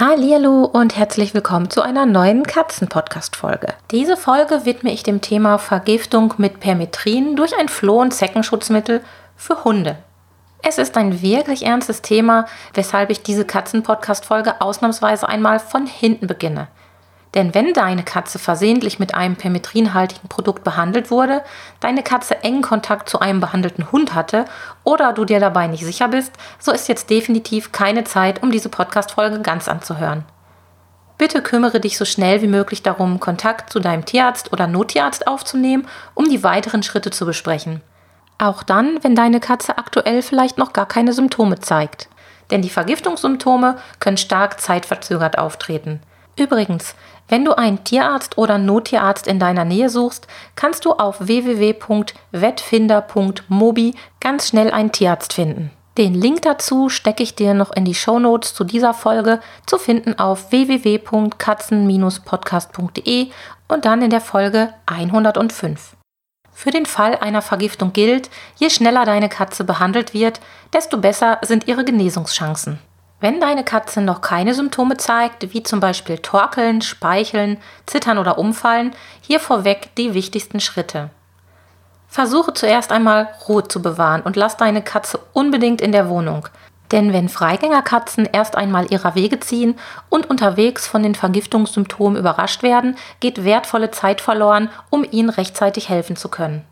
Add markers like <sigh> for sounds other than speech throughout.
Hallo und herzlich willkommen zu einer neuen Katzen-Podcast-Folge. Diese Folge widme ich dem Thema Vergiftung mit Permetrin durch ein Floh- und Zeckenschutzmittel für Hunde. Es ist ein wirklich ernstes Thema, weshalb ich diese Katzen-Podcast-Folge ausnahmsweise einmal von hinten beginne. Denn wenn deine Katze versehentlich mit einem permetrinhaltigen Produkt behandelt wurde, deine Katze engen Kontakt zu einem behandelten Hund hatte oder du dir dabei nicht sicher bist, so ist jetzt definitiv keine Zeit, um diese Podcast-Folge ganz anzuhören. Bitte kümmere dich so schnell wie möglich darum, Kontakt zu deinem Tierarzt oder Nottierarzt aufzunehmen, um die weiteren Schritte zu besprechen. Auch dann, wenn deine Katze aktuell vielleicht noch gar keine Symptome zeigt. Denn die Vergiftungssymptome können stark zeitverzögert auftreten. Übrigens, wenn du einen Tierarzt oder Nottierarzt in deiner Nähe suchst, kannst du auf www.wettfinder.mobi ganz schnell einen Tierarzt finden. Den Link dazu stecke ich dir noch in die Shownotes zu dieser Folge, zu finden auf www.katzen-podcast.de und dann in der Folge 105. Für den Fall einer Vergiftung gilt, je schneller deine Katze behandelt wird, desto besser sind ihre Genesungschancen. Wenn deine Katze noch keine Symptome zeigt, wie zum Beispiel Torkeln, Speicheln, Zittern oder Umfallen, hier vorweg die wichtigsten Schritte. Versuche zuerst einmal Ruhe zu bewahren und lass deine Katze unbedingt in der Wohnung. Denn wenn Freigängerkatzen erst einmal ihrer Wege ziehen und unterwegs von den Vergiftungssymptomen überrascht werden, geht wertvolle Zeit verloren, um ihnen rechtzeitig helfen zu können.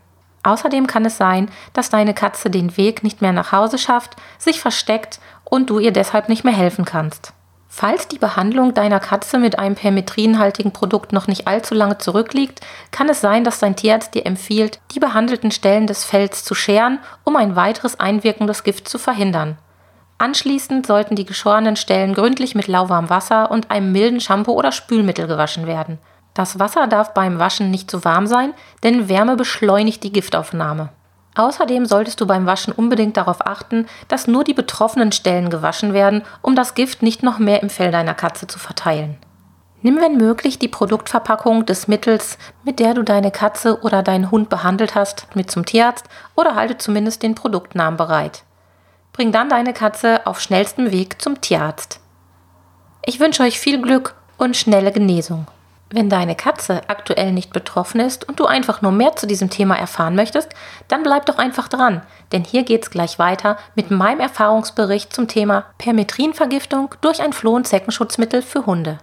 Außerdem kann es sein, dass deine Katze den Weg nicht mehr nach Hause schafft, sich versteckt und du ihr deshalb nicht mehr helfen kannst. Falls die Behandlung deiner Katze mit einem permetrinhaltigen Produkt noch nicht allzu lange zurückliegt, kann es sein, dass dein Tierarzt dir empfiehlt, die behandelten Stellen des Fells zu scheren, um ein weiteres Einwirken des Gifts zu verhindern. Anschließend sollten die geschorenen Stellen gründlich mit lauwarmem Wasser und einem milden Shampoo oder Spülmittel gewaschen werden. Das Wasser darf beim Waschen nicht zu warm sein, denn Wärme beschleunigt die Giftaufnahme. Außerdem solltest du beim Waschen unbedingt darauf achten, dass nur die betroffenen Stellen gewaschen werden, um das Gift nicht noch mehr im Fell deiner Katze zu verteilen. Nimm wenn möglich die Produktverpackung des Mittels, mit der du deine Katze oder deinen Hund behandelt hast, mit zum Tierarzt oder halte zumindest den Produktnamen bereit. Bring dann deine Katze auf schnellstem Weg zum Tierarzt. Ich wünsche euch viel Glück und schnelle Genesung. Wenn deine Katze aktuell nicht betroffen ist und du einfach nur mehr zu diesem Thema erfahren möchtest, dann bleib doch einfach dran, denn hier geht's gleich weiter mit meinem Erfahrungsbericht zum Thema Permetrinvergiftung durch ein Floh- und Zeckenschutzmittel für Hunde.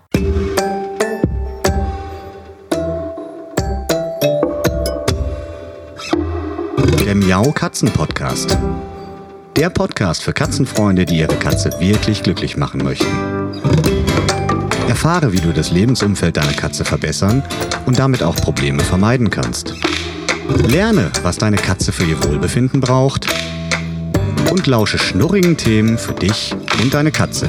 Der Miau Katzen Podcast. Der Podcast für Katzenfreunde, die ihre Katze wirklich glücklich machen möchten. Erfahre, wie du das Lebensumfeld deiner Katze verbessern und damit auch Probleme vermeiden kannst. Lerne, was deine Katze für ihr Wohlbefinden braucht und lausche schnurrigen Themen für dich und deine Katze.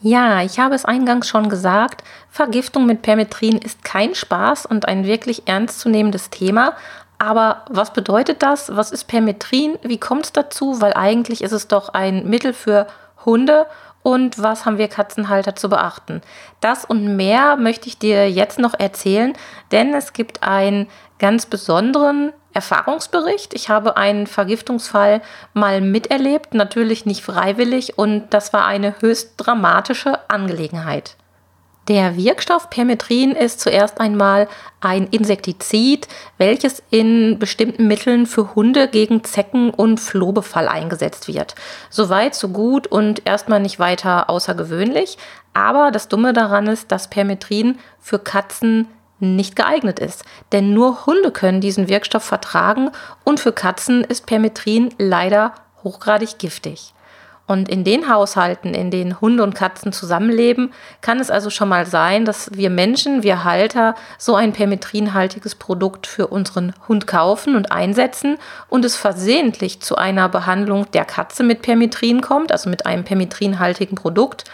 Ja, ich habe es eingangs schon gesagt, Vergiftung mit Permetrin ist kein Spaß und ein wirklich ernstzunehmendes Thema. Aber was bedeutet das? Was ist Permetrin? Wie kommt es dazu? Weil eigentlich ist es doch ein Mittel für Hunde und was haben wir Katzenhalter zu beachten. Das und mehr möchte ich dir jetzt noch erzählen, denn es gibt einen ganz besonderen Erfahrungsbericht. Ich habe einen Vergiftungsfall mal miterlebt, natürlich nicht freiwillig und das war eine höchst dramatische Angelegenheit. Der Wirkstoff Permetrin ist zuerst einmal ein Insektizid, welches in bestimmten Mitteln für Hunde gegen Zecken- und Flohbefall eingesetzt wird. Soweit, so gut und erstmal nicht weiter außergewöhnlich. Aber das Dumme daran ist, dass Permetrin für Katzen nicht geeignet ist. Denn nur Hunde können diesen Wirkstoff vertragen und für Katzen ist Permetrin leider hochgradig giftig. Und in den Haushalten, in denen Hunde und Katzen zusammenleben, kann es also schon mal sein, dass wir Menschen, wir Halter, so ein permetrinhaltiges Produkt für unseren Hund kaufen und einsetzen und es versehentlich zu einer Behandlung der Katze mit Permetrin kommt, also mit einem permetrinhaltigen Produkt.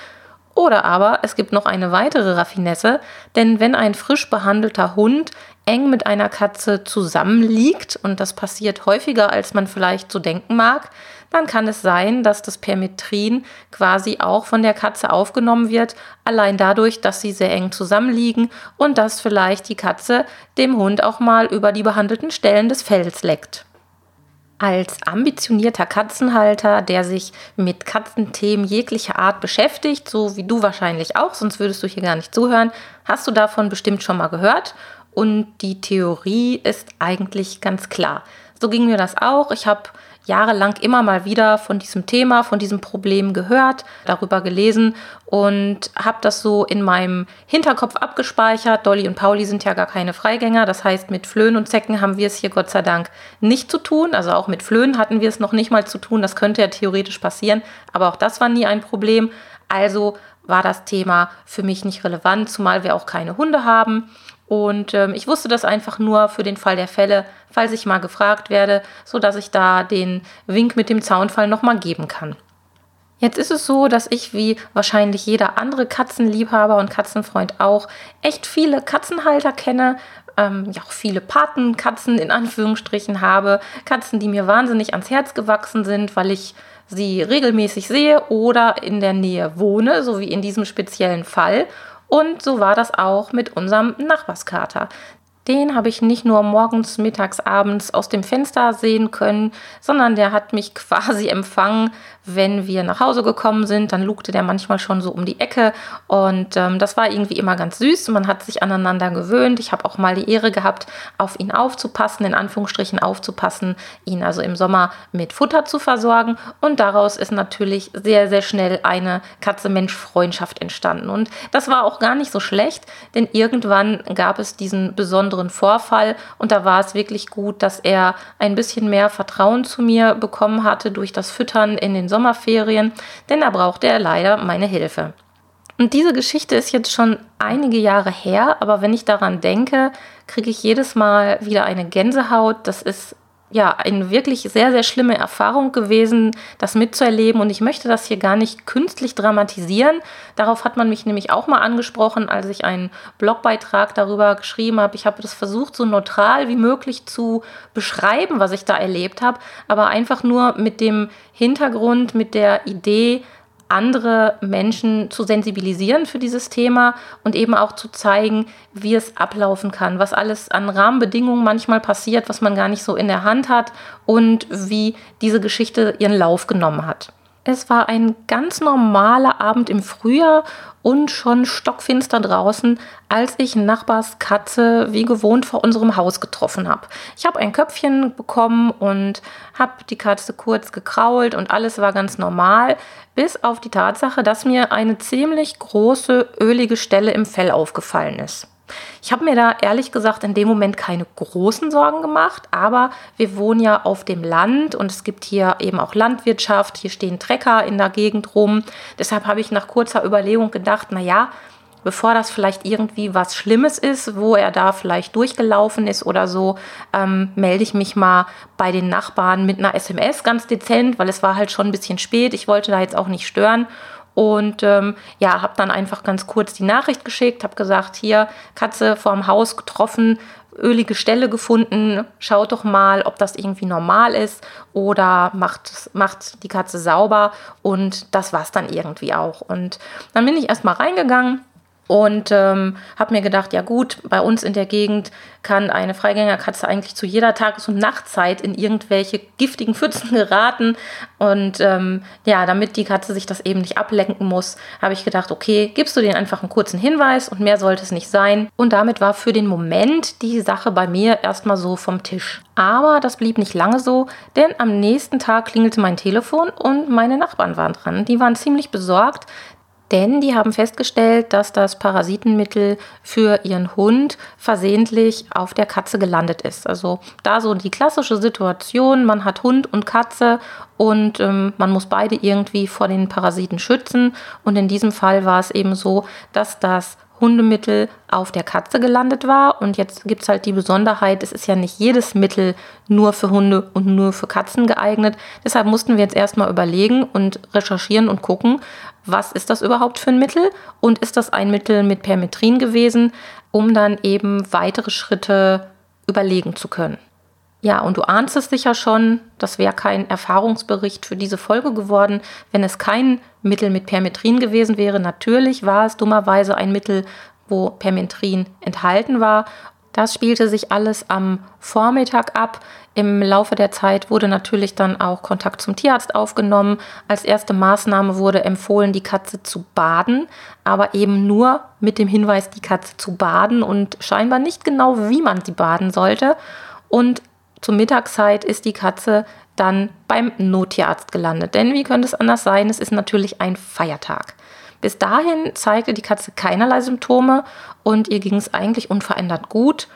Oder aber es gibt noch eine weitere Raffinesse, denn wenn ein frisch behandelter Hund eng mit einer Katze zusammenliegt, und das passiert häufiger, als man vielleicht so denken mag, dann kann es sein, dass das Permetrin quasi auch von der Katze aufgenommen wird, allein dadurch, dass sie sehr eng zusammenliegen und dass vielleicht die Katze dem Hund auch mal über die behandelten Stellen des Fells leckt. Als ambitionierter Katzenhalter, der sich mit Katzenthemen jeglicher Art beschäftigt, so wie du wahrscheinlich auch, sonst würdest du hier gar nicht zuhören, hast du davon bestimmt schon mal gehört. Und die Theorie ist eigentlich ganz klar. So ging mir das auch. Ich habe jahrelang immer mal wieder von diesem Thema, von diesem Problem gehört, darüber gelesen und habe das so in meinem Hinterkopf abgespeichert. Dolly und Pauli sind ja gar keine Freigänger, das heißt, mit Flöhen und Zecken haben wir es hier Gott sei Dank nicht zu tun. Also auch mit Flöhen hatten wir es noch nicht mal zu tun. Das könnte ja theoretisch passieren, aber auch das war nie ein Problem. Also war das Thema für mich nicht relevant, zumal wir auch keine Hunde haben. Und ähm, ich wusste das einfach nur für den Fall der Fälle, falls ich mal gefragt werde, sodass ich da den Wink mit dem Zaunfall nochmal geben kann. Jetzt ist es so, dass ich wie wahrscheinlich jeder andere Katzenliebhaber und Katzenfreund auch echt viele Katzenhalter kenne, ähm, ja auch viele Patenkatzen in Anführungsstrichen habe, Katzen, die mir wahnsinnig ans Herz gewachsen sind, weil ich sie regelmäßig sehe oder in der Nähe wohne, so wie in diesem speziellen Fall. Und so war das auch mit unserem Nachbarskater. Den habe ich nicht nur morgens, mittags, abends aus dem Fenster sehen können, sondern der hat mich <laughs> quasi empfangen, wenn wir nach Hause gekommen sind. Dann lugte der manchmal schon so um die Ecke und ähm, das war irgendwie immer ganz süß. Man hat sich aneinander gewöhnt. Ich habe auch mal die Ehre gehabt, auf ihn aufzupassen, in Anführungsstrichen aufzupassen, ihn also im Sommer mit Futter zu versorgen. Und daraus ist natürlich sehr, sehr schnell eine Katze-Mensch-Freundschaft entstanden. Und das war auch gar nicht so schlecht, denn irgendwann gab es diesen besonderen besonderen Vorfall und da war es wirklich gut, dass er ein bisschen mehr Vertrauen zu mir bekommen hatte durch das Füttern in den Sommerferien, denn da brauchte er leider meine Hilfe. Und diese Geschichte ist jetzt schon einige Jahre her, aber wenn ich daran denke, kriege ich jedes Mal wieder eine Gänsehaut. Das ist ja, eine wirklich sehr, sehr schlimme Erfahrung gewesen, das mitzuerleben. Und ich möchte das hier gar nicht künstlich dramatisieren. Darauf hat man mich nämlich auch mal angesprochen, als ich einen Blogbeitrag darüber geschrieben habe. Ich habe das versucht, so neutral wie möglich zu beschreiben, was ich da erlebt habe, aber einfach nur mit dem Hintergrund, mit der Idee, andere Menschen zu sensibilisieren für dieses Thema und eben auch zu zeigen, wie es ablaufen kann, was alles an Rahmenbedingungen manchmal passiert, was man gar nicht so in der Hand hat und wie diese Geschichte ihren Lauf genommen hat. Es war ein ganz normaler Abend im Frühjahr und schon stockfinster draußen, als ich Nachbars Katze wie gewohnt vor unserem Haus getroffen habe. Ich habe ein Köpfchen bekommen und habe die Katze kurz gekrault und alles war ganz normal, bis auf die Tatsache, dass mir eine ziemlich große ölige Stelle im Fell aufgefallen ist. Ich habe mir da ehrlich gesagt in dem Moment keine großen Sorgen gemacht, aber wir wohnen ja auf dem Land und es gibt hier eben auch Landwirtschaft, hier stehen Trecker in der Gegend rum. Deshalb habe ich nach kurzer Überlegung gedacht, naja, bevor das vielleicht irgendwie was Schlimmes ist, wo er da vielleicht durchgelaufen ist oder so, ähm, melde ich mich mal bei den Nachbarn mit einer SMS ganz dezent, weil es war halt schon ein bisschen spät. Ich wollte da jetzt auch nicht stören und ähm, ja, habe dann einfach ganz kurz die Nachricht geschickt, habe gesagt, hier, Katze vorm Haus getroffen, ölige Stelle gefunden, schaut doch mal, ob das irgendwie normal ist oder macht, macht die Katze sauber und das war es dann irgendwie auch. Und dann bin ich erstmal reingegangen und ähm, habe mir gedacht, ja gut, bei uns in der Gegend kann eine Freigängerkatze eigentlich zu jeder Tages- und Nachtzeit in irgendwelche giftigen Pfützen <laughs> geraten. Und ähm, ja, damit die Katze sich das eben nicht ablenken muss, habe ich gedacht, okay, gibst du denen einfach einen kurzen Hinweis und mehr sollte es nicht sein. Und damit war für den Moment die Sache bei mir erstmal so vom Tisch. Aber das blieb nicht lange so, denn am nächsten Tag klingelte mein Telefon und meine Nachbarn waren dran. Die waren ziemlich besorgt, denn die haben festgestellt, dass das Parasitenmittel für ihren Hund versehentlich auf der Katze gelandet ist. Also da so die klassische Situation, man hat Hund und Katze und ähm, man muss beide irgendwie vor den Parasiten schützen. Und in diesem Fall war es eben so, dass das Hundemittel auf der Katze gelandet war. Und jetzt gibt es halt die Besonderheit, es ist ja nicht jedes Mittel nur für Hunde und nur für Katzen geeignet. Deshalb mussten wir jetzt erstmal überlegen und recherchieren und gucken, was ist das überhaupt für ein Mittel und ist das ein Mittel mit Permetrin gewesen, um dann eben weitere Schritte überlegen zu können. Ja, und du ahnst es sicher schon, das wäre kein Erfahrungsbericht für diese Folge geworden, wenn es kein Mittel mit Permetrin gewesen wäre. Natürlich war es dummerweise ein Mittel, wo Permetrin enthalten war. Das spielte sich alles am Vormittag ab. Im Laufe der Zeit wurde natürlich dann auch Kontakt zum Tierarzt aufgenommen. Als erste Maßnahme wurde empfohlen, die Katze zu baden, aber eben nur mit dem Hinweis, die Katze zu baden und scheinbar nicht genau, wie man sie baden sollte. Und zur Mittagszeit ist die Katze dann beim Nottierarzt gelandet. Denn wie könnte es anders sein? Es ist natürlich ein Feiertag. Bis dahin zeigte die Katze keinerlei Symptome und ihr ging es eigentlich unverändert gut.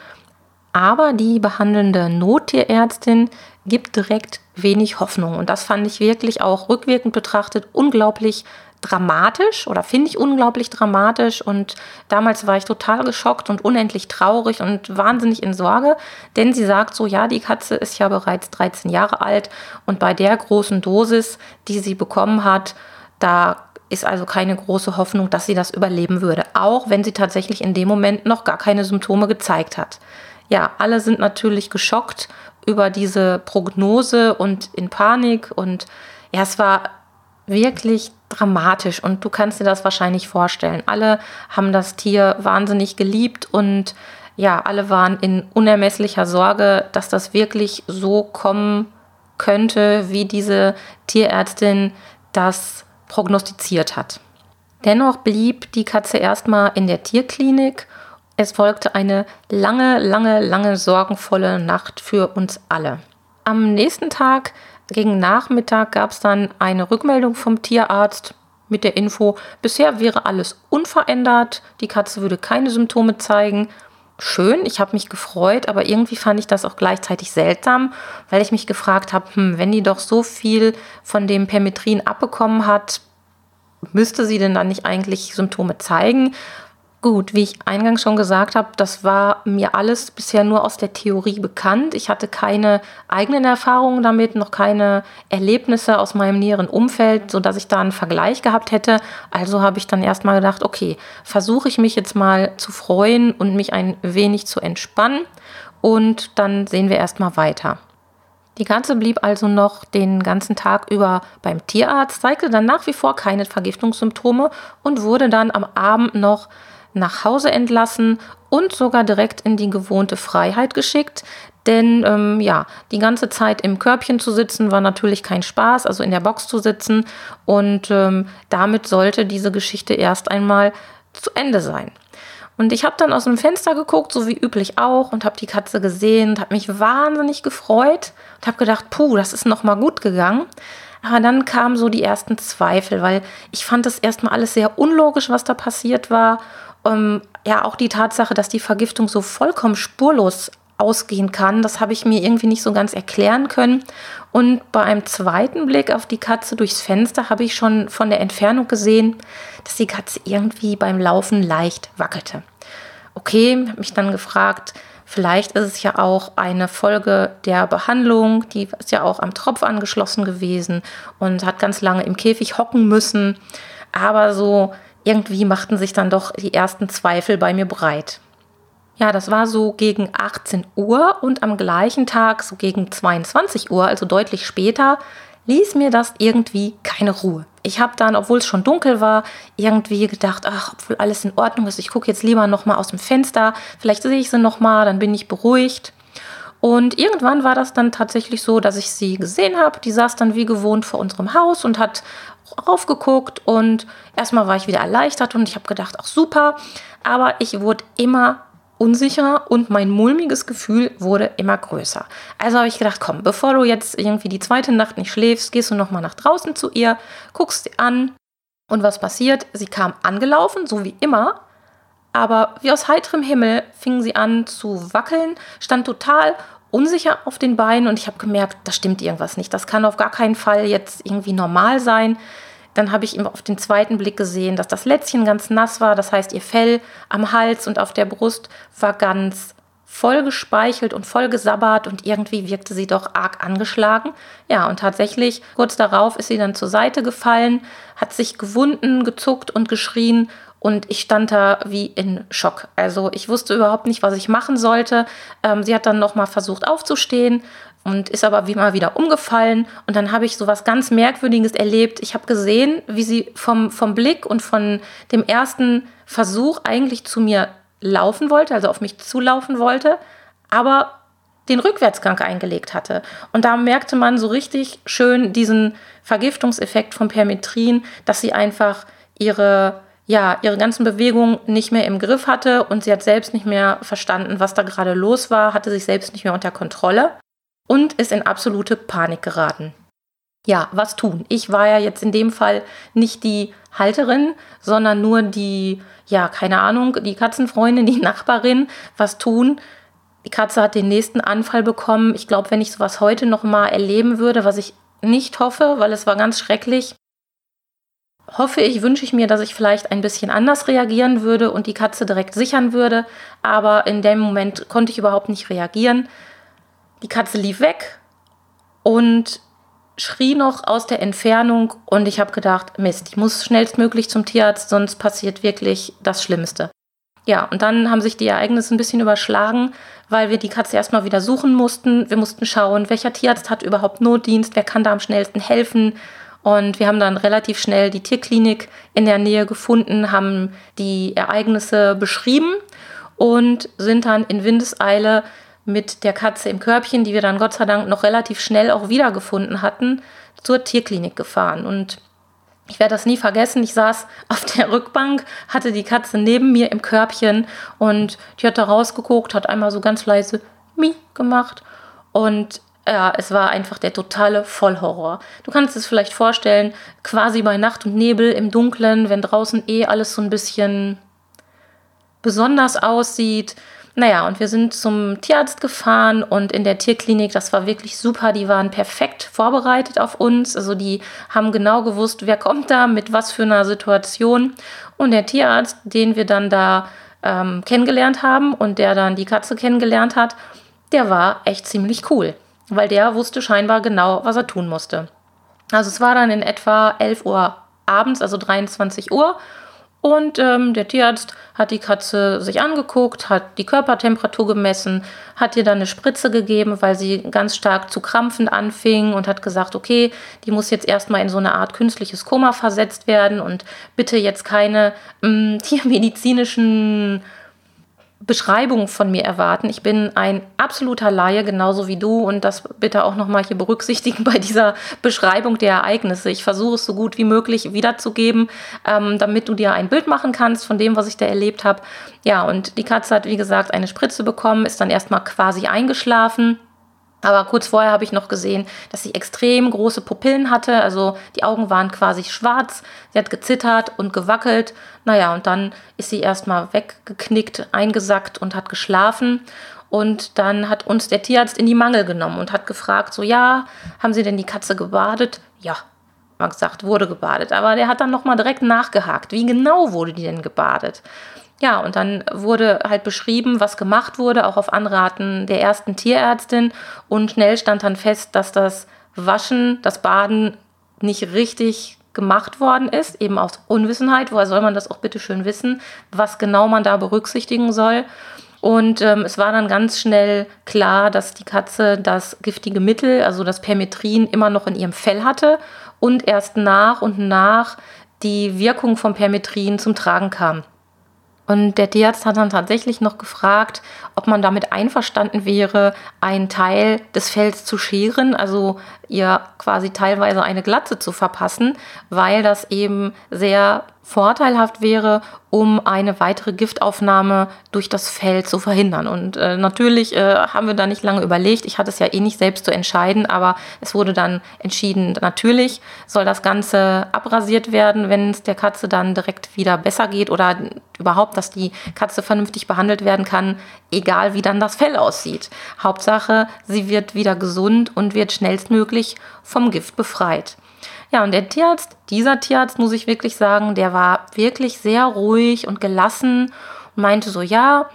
Aber die behandelnde Nottierärztin gibt direkt wenig Hoffnung. Und das fand ich wirklich auch rückwirkend betrachtet unglaublich dramatisch oder finde ich unglaublich dramatisch. Und damals war ich total geschockt und unendlich traurig und wahnsinnig in Sorge, denn sie sagt so, ja, die Katze ist ja bereits 13 Jahre alt und bei der großen Dosis, die sie bekommen hat, da ist also keine große Hoffnung, dass sie das überleben würde, auch wenn sie tatsächlich in dem Moment noch gar keine Symptome gezeigt hat. Ja, alle sind natürlich geschockt über diese Prognose und in Panik und ja, es war wirklich dramatisch und du kannst dir das wahrscheinlich vorstellen. Alle haben das Tier wahnsinnig geliebt und ja, alle waren in unermesslicher Sorge, dass das wirklich so kommen könnte, wie diese Tierärztin das prognostiziert hat. Dennoch blieb die Katze erstmal in der Tierklinik. Es folgte eine lange, lange, lange sorgenvolle Nacht für uns alle. Am nächsten Tag gegen Nachmittag gab es dann eine Rückmeldung vom Tierarzt mit der Info, bisher wäre alles unverändert, die Katze würde keine Symptome zeigen. Schön, ich habe mich gefreut, aber irgendwie fand ich das auch gleichzeitig seltsam, weil ich mich gefragt habe, hm, wenn die doch so viel von dem Permetrin abbekommen hat, müsste sie denn dann nicht eigentlich Symptome zeigen? Gut, wie ich eingangs schon gesagt habe, das war mir alles bisher nur aus der Theorie bekannt. Ich hatte keine eigenen Erfahrungen damit, noch keine Erlebnisse aus meinem näheren Umfeld, sodass ich da einen Vergleich gehabt hätte. Also habe ich dann erstmal gedacht, okay, versuche ich mich jetzt mal zu freuen und mich ein wenig zu entspannen und dann sehen wir erstmal weiter. Die Katze blieb also noch den ganzen Tag über beim Tierarzt, zeigte dann nach wie vor keine Vergiftungssymptome und wurde dann am Abend noch nach Hause entlassen und sogar direkt in die gewohnte Freiheit geschickt. Denn ähm, ja, die ganze Zeit im Körbchen zu sitzen war natürlich kein Spaß, also in der Box zu sitzen. Und ähm, damit sollte diese Geschichte erst einmal zu Ende sein. Und ich habe dann aus dem Fenster geguckt, so wie üblich auch, und habe die Katze gesehen und habe mich wahnsinnig gefreut und habe gedacht, puh, das ist noch mal gut gegangen. Aber dann kamen so die ersten Zweifel, weil ich fand das erstmal alles sehr unlogisch, was da passiert war ähm, ja, auch die Tatsache, dass die Vergiftung so vollkommen spurlos ausgehen kann, das habe ich mir irgendwie nicht so ganz erklären können. Und bei einem zweiten Blick auf die Katze durchs Fenster habe ich schon von der Entfernung gesehen, dass die Katze irgendwie beim Laufen leicht wackelte. Okay, habe mich dann gefragt, vielleicht ist es ja auch eine Folge der Behandlung, die ist ja auch am Tropf angeschlossen gewesen und hat ganz lange im Käfig hocken müssen. Aber so irgendwie machten sich dann doch die ersten Zweifel bei mir breit. Ja, das war so gegen 18 Uhr und am gleichen Tag, so gegen 22 Uhr, also deutlich später, ließ mir das irgendwie keine Ruhe. Ich habe dann, obwohl es schon dunkel war, irgendwie gedacht, ach, obwohl alles in Ordnung ist, ich gucke jetzt lieber noch mal aus dem Fenster, vielleicht sehe ich sie noch mal, dann bin ich beruhigt. Und irgendwann war das dann tatsächlich so, dass ich sie gesehen habe. Die saß dann wie gewohnt vor unserem Haus und hat raufgeguckt und erstmal war ich wieder erleichtert und ich habe gedacht, ach super, aber ich wurde immer unsicherer und mein mulmiges Gefühl wurde immer größer. Also habe ich gedacht, komm, bevor du jetzt irgendwie die zweite Nacht nicht schläfst, gehst du noch mal nach draußen zu ihr, guckst sie an und was passiert? Sie kam angelaufen, so wie immer, aber wie aus heiterem Himmel fing sie an zu wackeln, stand total unsicher auf den Beinen und ich habe gemerkt, da stimmt irgendwas nicht. Das kann auf gar keinen Fall jetzt irgendwie normal sein. Dann habe ich auf den zweiten Blick gesehen, dass das Lätzchen ganz nass war. Das heißt, ihr Fell am Hals und auf der Brust war ganz voll gespeichelt und voll gesabbert und irgendwie wirkte sie doch arg angeschlagen. Ja, und tatsächlich, kurz darauf ist sie dann zur Seite gefallen, hat sich gewunden, gezuckt und geschrien und ich stand da wie in Schock. Also ich wusste überhaupt nicht, was ich machen sollte. Ähm, sie hat dann nochmal versucht aufzustehen und ist aber wie mal wieder umgefallen. Und dann habe ich so was ganz Merkwürdiges erlebt. Ich habe gesehen, wie sie vom, vom Blick und von dem ersten Versuch eigentlich zu mir laufen wollte, also auf mich zulaufen wollte, aber den Rückwärtsgang eingelegt hatte. Und da merkte man so richtig schön diesen Vergiftungseffekt von Permetrin, dass sie einfach ihre ja, ihre ganzen Bewegungen nicht mehr im Griff hatte und sie hat selbst nicht mehr verstanden, was da gerade los war, hatte sich selbst nicht mehr unter Kontrolle und ist in absolute Panik geraten. Ja, was tun? Ich war ja jetzt in dem Fall nicht die Halterin, sondern nur die, ja, keine Ahnung, die Katzenfreundin, die <laughs> Nachbarin. Was tun? Die Katze hat den nächsten Anfall bekommen. Ich glaube, wenn ich sowas heute noch mal erleben würde, was ich nicht hoffe, weil es war ganz schrecklich, hoffe ich, wünsche ich mir, dass ich vielleicht ein bisschen anders reagieren würde und die Katze direkt sichern würde. Aber in dem Moment konnte ich überhaupt nicht reagieren. Die Katze lief weg und schrie noch aus der Entfernung und ich habe gedacht, Mist, ich muss schnellstmöglich zum Tierarzt, sonst passiert wirklich das Schlimmste. Ja, und dann haben sich die Ereignisse ein bisschen überschlagen, weil wir die Katze erstmal wieder suchen mussten. Wir mussten schauen, welcher Tierarzt hat überhaupt Notdienst, wer kann da am schnellsten helfen. Und wir haben dann relativ schnell die Tierklinik in der Nähe gefunden, haben die Ereignisse beschrieben und sind dann in Windeseile mit der Katze im Körbchen, die wir dann Gott sei Dank noch relativ schnell auch wiedergefunden hatten, zur Tierklinik gefahren. Und ich werde das nie vergessen. Ich saß <laughs> auf der Rückbank, hatte die Katze neben mir im Körbchen und die hat da rausgeguckt, hat einmal so ganz leise Mi gemacht. Und ja, es war einfach der totale Vollhorror. Du kannst es vielleicht vorstellen, quasi bei Nacht und Nebel im Dunkeln, wenn draußen eh alles so ein bisschen besonders aussieht. Naja, und wir sind zum Tierarzt gefahren und in der Tierklinik, das war wirklich super, die waren perfekt vorbereitet auf uns. Also die haben genau gewusst, wer kommt da, mit was für einer Situation. Und der Tierarzt, den wir dann da ähm, kennengelernt haben und der dann die Katze kennengelernt hat, der war echt ziemlich cool, weil der wusste scheinbar genau, was er tun musste. Also es war dann in etwa 11 Uhr abends, also 23 Uhr. Und ähm, der Tierarzt hat die Katze sich angeguckt, hat die Körpertemperatur gemessen, hat ihr dann eine Spritze gegeben, weil sie ganz stark zu krampfen anfing und hat gesagt, okay, die muss jetzt erstmal in so eine Art künstliches Koma versetzt werden und bitte jetzt keine ähm, <laughs> tiermedizinischen Beschreibung von mir erwarten. Ich bin ein absoluter Laie, genauso wie du. Und das bitte auch nochmal hier berücksichtigen bei dieser Beschreibung der Ereignisse. Ich versuche es so gut wie möglich wiederzugeben, ähm, damit du dir ein Bild machen kannst von dem, was ich da erlebt habe. Ja, und die Katze hat, wie gesagt, eine Spritze bekommen, ist dann erstmal quasi eingeschlafen. Aber kurz vorher habe ich noch gesehen, dass sie extrem große Pupillen hatte. Also die Augen waren quasi schwarz. Sie hat gezittert und gewackelt. Naja, und dann ist sie erstmal weggeknickt, eingesackt und hat geschlafen. Und dann hat uns der Tierarzt in die Mangel genommen und hat gefragt, so ja, haben Sie denn die Katze gebadet? Ja, man gesagt, wurde gebadet. Aber der hat dann nochmal direkt nachgehakt. Wie genau wurde die denn gebadet? Ja, und dann wurde halt beschrieben, was gemacht wurde, auch auf Anraten der ersten Tierärztin. Und schnell stand dann fest, dass das Waschen, das Baden nicht richtig gemacht worden ist, eben aus Unwissenheit. Woher soll man das auch bitte schön wissen, was genau man da berücksichtigen soll? Und ähm, es war dann ganz schnell klar, dass die Katze das giftige Mittel, also das Permetrin, immer noch in ihrem Fell hatte und erst nach und nach die Wirkung vom Permetrin zum Tragen kam. Und der Tierarzt hat dann tatsächlich noch gefragt, ob man damit einverstanden wäre, einen Teil des Fells zu scheren, also ihr quasi teilweise eine Glatze zu verpassen, weil das eben sehr vorteilhaft wäre, um eine weitere Giftaufnahme durch das Fell zu verhindern. Und äh, natürlich äh, haben wir da nicht lange überlegt. Ich hatte es ja eh nicht selbst zu entscheiden, aber es wurde dann entschieden, natürlich soll das Ganze abrasiert werden, wenn es der Katze dann direkt wieder besser geht oder überhaupt, dass die Katze vernünftig behandelt werden kann, egal wie dann das Fell aussieht. Hauptsache, sie wird wieder gesund und wird schnellstmöglich vom Gift befreit. Ja, und der Tierarzt, dieser Tierarzt, muss ich wirklich sagen, der war wirklich sehr ruhig und gelassen und meinte so, ja,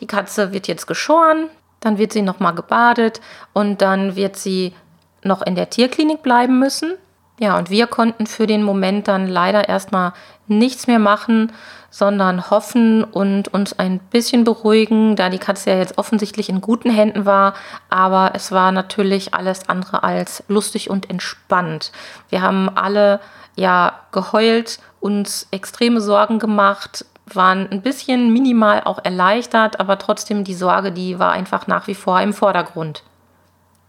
die Katze wird jetzt geschoren, dann wird sie nochmal gebadet und dann wird sie noch in der Tierklinik bleiben müssen. Ja, und wir konnten für den Moment dann leider erstmal nichts mehr machen, sondern hoffen und uns ein bisschen beruhigen, da die Katze ja jetzt offensichtlich in guten Händen war. Aber es war natürlich alles andere als lustig und entspannt. Wir haben alle ja geheult, uns extreme Sorgen gemacht, waren ein bisschen minimal auch erleichtert, aber trotzdem die Sorge, die war einfach nach wie vor im Vordergrund.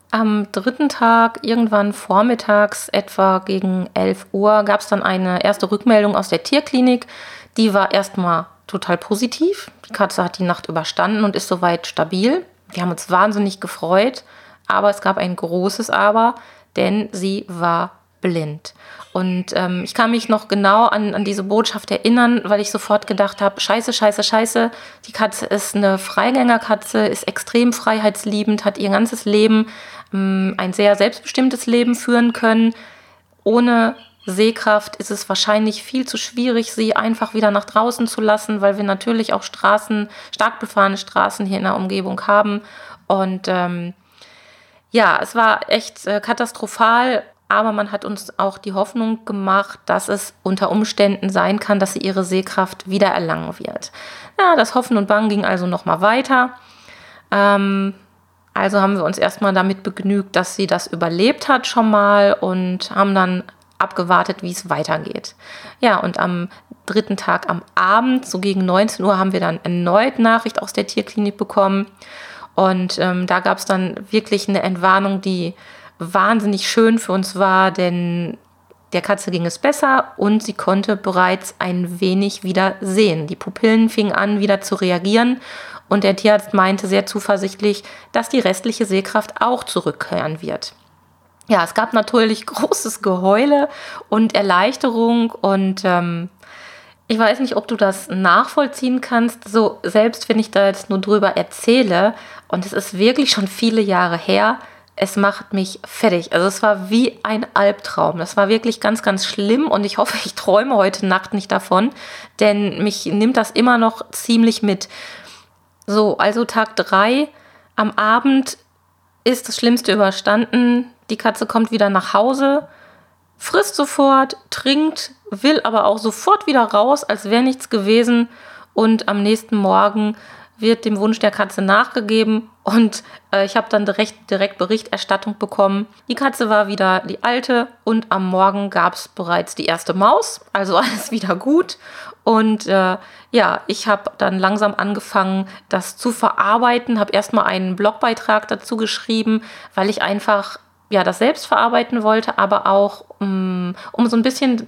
Am dritten Tag, irgendwann vormittags, etwa gegen 11 Uhr, gab es dann eine erste Rückmeldung aus der Tierklinik. Die war erstmal total positiv. Die Katze hat die Nacht überstanden und ist soweit stabil. Wir haben uns wahnsinnig gefreut, aber es gab ein großes Aber, denn sie war blind. Und ähm, ich kann mich noch genau an, an diese Botschaft erinnern, weil ich sofort gedacht habe, scheiße, scheiße, scheiße, die Katze ist eine Freigängerkatze, ist extrem freiheitsliebend, hat ihr ganzes Leben ein sehr selbstbestimmtes Leben führen können. Ohne Sehkraft ist es wahrscheinlich viel zu schwierig, sie einfach wieder nach draußen zu lassen, weil wir natürlich auch Straßen, stark befahrene Straßen hier in der Umgebung haben. Und ähm, ja, es war echt äh, katastrophal aber man hat uns auch die Hoffnung gemacht, dass es unter Umständen sein kann, dass sie ihre Sehkraft wiedererlangen wird. Ja, das Hoffen und Bangen ging also nochmal weiter. Ähm, also haben wir uns erstmal damit begnügt, dass sie das überlebt hat schon mal und haben dann abgewartet, wie es weitergeht. Ja, und am dritten Tag am Abend, so gegen 19 Uhr, haben wir dann erneut Nachricht aus der Tierklinik bekommen. Und ähm, da gab es dann wirklich eine Entwarnung, die wahnsinnig schön für uns war, denn der Katze ging es besser und sie konnte bereits ein wenig wieder sehen. Die Pupillen fingen an, wieder zu reagieren und der Tierarzt meinte sehr zuversichtlich, dass die restliche Sehkraft auch zurückkehren wird. Ja, es gab natürlich <laughs> großes Geheule und Erleichterung und ähm, ich weiß nicht, ob du das nachvollziehen kannst, so selbst wenn ich da jetzt nur drüber erzähle und es ist wirklich schon viele Jahre her, es macht mich fertig. Also es war wie ein Albtraum. Das war wirklich ganz, ganz schlimm und ich hoffe, <laughs> ich träume heute Nacht nicht davon, denn mich nimmt das immer noch ziemlich mit. So, also Tag drei am Abend ist das Schlimmste überstanden. Die Katze kommt wieder nach Hause, frisst sofort, trinkt, will aber auch sofort wieder raus, als wäre nichts gewesen. Und am nächsten Morgen wird dem Wunsch der Katze nachgegeben und äh, ich habe dann direkt, direkt Berichterstattung bekommen. Die Katze war wieder die alte und am Morgen gab es bereits die erste Maus, also <laughs> alles wieder gut. Und äh, ja, ich habe dann langsam angefangen, das zu verarbeiten, habe erstmal einen Blogbeitrag dazu geschrieben, weil ich einfach ja das selbst verarbeiten wollte, aber auch um, mm, um so ein bisschen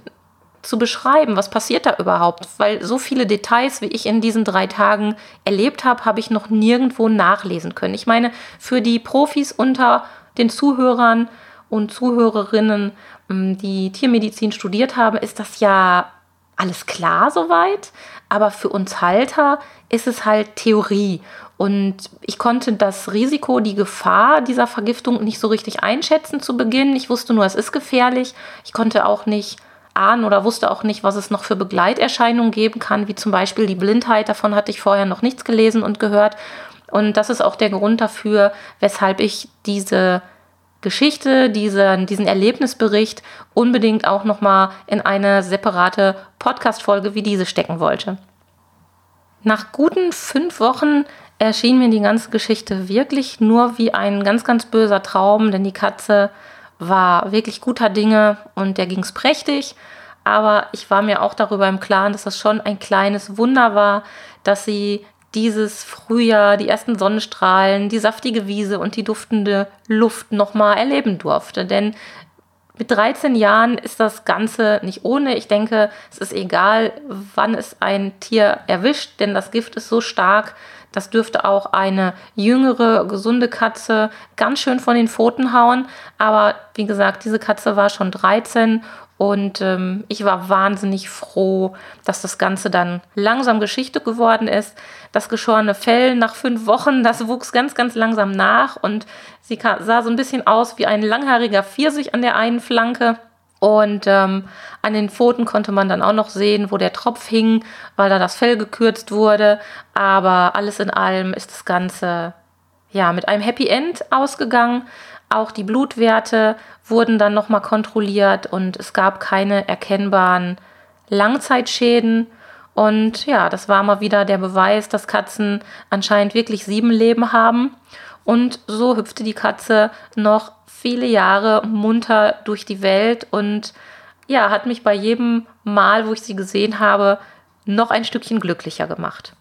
zu beschreiben, was passiert da überhaupt, weil so viele Details, wie ich in diesen drei Tagen erlebt habe, habe ich noch nirgendwo nachlesen können. Ich meine, für die Profis unter den Zuhörern und Zuhörerinnen, ähm, die Tiermedizin studiert haben, ist das ja alles klar soweit, aber für uns Halter ist es halt Theorie. Und ich konnte das Risiko, die Gefahr dieser Vergiftung nicht so richtig einschätzen zu Beginn. Ich wusste nur, es ist gefährlich. Ich konnte auch nicht ahnen oder wusste auch nicht, was es noch für Begleiterscheinungen geben kann, wie zum Beispiel die Blindheit. Davon hatte ich vorher noch nichts gelesen und gehört. Und das ist auch der Grund dafür, weshalb ich diese Geschichte, diese, diesen Erlebnisbericht unbedingt auch nochmal in eine separate Podcast-Folge wie diese stecken wollte. Nach guten fünf Wochen erschien mir die ganze Geschichte wirklich nur wie ein ganz, ganz böser Traum, denn die Katze war wirklich guter Dinge und der ging es prächtig. Aber ich war mir auch darüber im Klaren, dass das schon ein kleines Wunder war, dass sie dieses Frühjahr, die ersten Sonnenstrahlen, die saftige Wiese und die duftende Luft nochmal erleben durfte. Denn mit 13 Jahren ist das Ganze nicht ohne. Ich denke, es ist egal, wann es ein Tier erwischt, denn das Gift ist so stark, das dürfte auch eine jüngere, gesunde Katze ganz schön von den Pfoten hauen. Aber wie gesagt, diese Katze war schon 13 und ähm, ich war wahnsinnig froh, dass das Ganze dann langsam Geschichte geworden ist. Das geschorene Fell nach fünf Wochen, das wuchs ganz, ganz langsam nach und sie sah so ein bisschen aus wie ein langhaariger Pfirsich an der einen Flanke. Und ähm, an den Pfoten konnte man dann auch noch sehen, wo der Tropf hing, weil da das Fell gekürzt wurde. Aber alles in allem ist das Ganze ja mit einem Happy End ausgegangen. Auch die Blutwerte wurden dann nochmal kontrolliert und es gab keine erkennbaren Langzeitschäden. Und ja, das war mal wieder der Beweis, dass Katzen anscheinend wirklich sieben Leben haben. Und so hüpfte die Katze noch viele Jahre munter durch die Welt und ja, hat mich bei jedem Mal, wo ich sie gesehen habe, noch ein Stückchen glücklicher gemacht.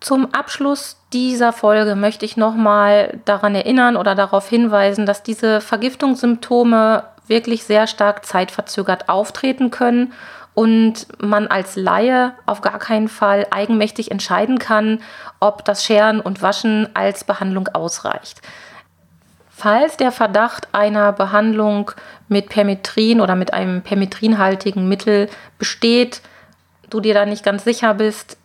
Zum Abschluss dieser Folge möchte ich nochmal daran erinnern oder darauf hinweisen, dass diese Vergiftungssymptome wirklich sehr stark zeitverzögert auftreten können und man als Laie auf gar keinen Fall eigenmächtig entscheiden kann, ob das Scheren und Waschen als Behandlung ausreicht. Falls der Verdacht einer Behandlung mit Permetrin oder mit einem permetrinhaltigen Mittel besteht, du dir da nicht ganz sicher bist,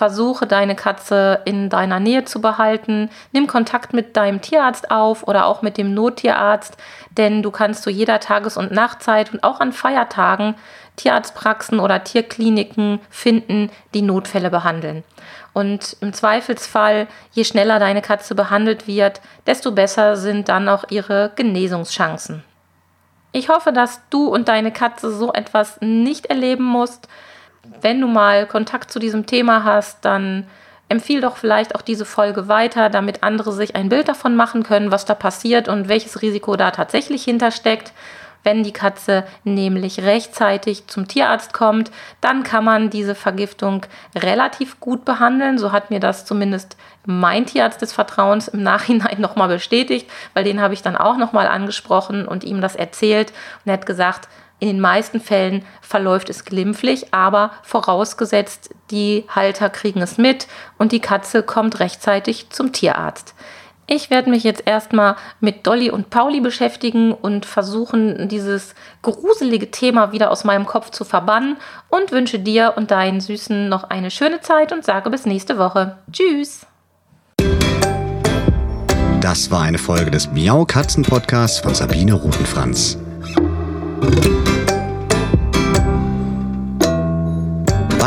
versuche deine Katze in deiner Nähe zu behalten. Nimm Kontakt mit deinem Tierarzt auf oder auch mit dem Nottierarzt, denn du kannst zu jeder Tages- und Nachtzeit und auch an Feiertagen Tierarztpraxen oder Tierkliniken finden, die Notfälle behandeln. Und im Zweifelsfall, je schneller deine Katze behandelt wird, desto besser sind dann auch ihre Genesungschancen. Ich hoffe, dass du und deine Katze so etwas nicht erleben musst wenn du mal Kontakt zu diesem Thema hast, dann empfiehl doch vielleicht auch diese Folge weiter, damit andere sich ein Bild davon machen können, was da passiert und welches Risiko da tatsächlich hintersteckt. Wenn die Katze nämlich rechtzeitig zum Tierarzt kommt, dann kann man diese Vergiftung relativ gut behandeln. So hat mir das zumindest mein Tierarzt des Vertrauens im <laughs> Nachhinein nochmal bestätigt, weil den habe ich dann auch nochmal angesprochen und ihm das erzählt. Und er hat gesagt, in den meisten Fällen verläuft es glimpflich, aber vorausgesetzt, die Halter kriegen es mit und die Katze kommt rechtzeitig zum Tierarzt. Ich werde mich jetzt erstmal mit Dolly und Pauli beschäftigen und versuchen, dieses gruselige Thema wieder aus meinem Kopf zu verbannen und wünsche dir und deinen Süßen noch eine schöne Zeit und sage bis nächste Woche. Tschüss! Das war eine Folge des Miau Katzen Podcasts von Sabine Rutenfranz.